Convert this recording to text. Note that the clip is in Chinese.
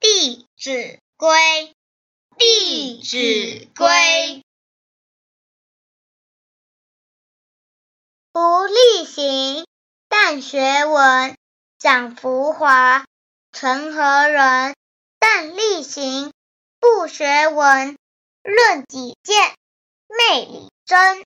弟子规，弟子规：不力行，但学文；讲浮华，成何人？但力行，不学文。论己见，昧理真。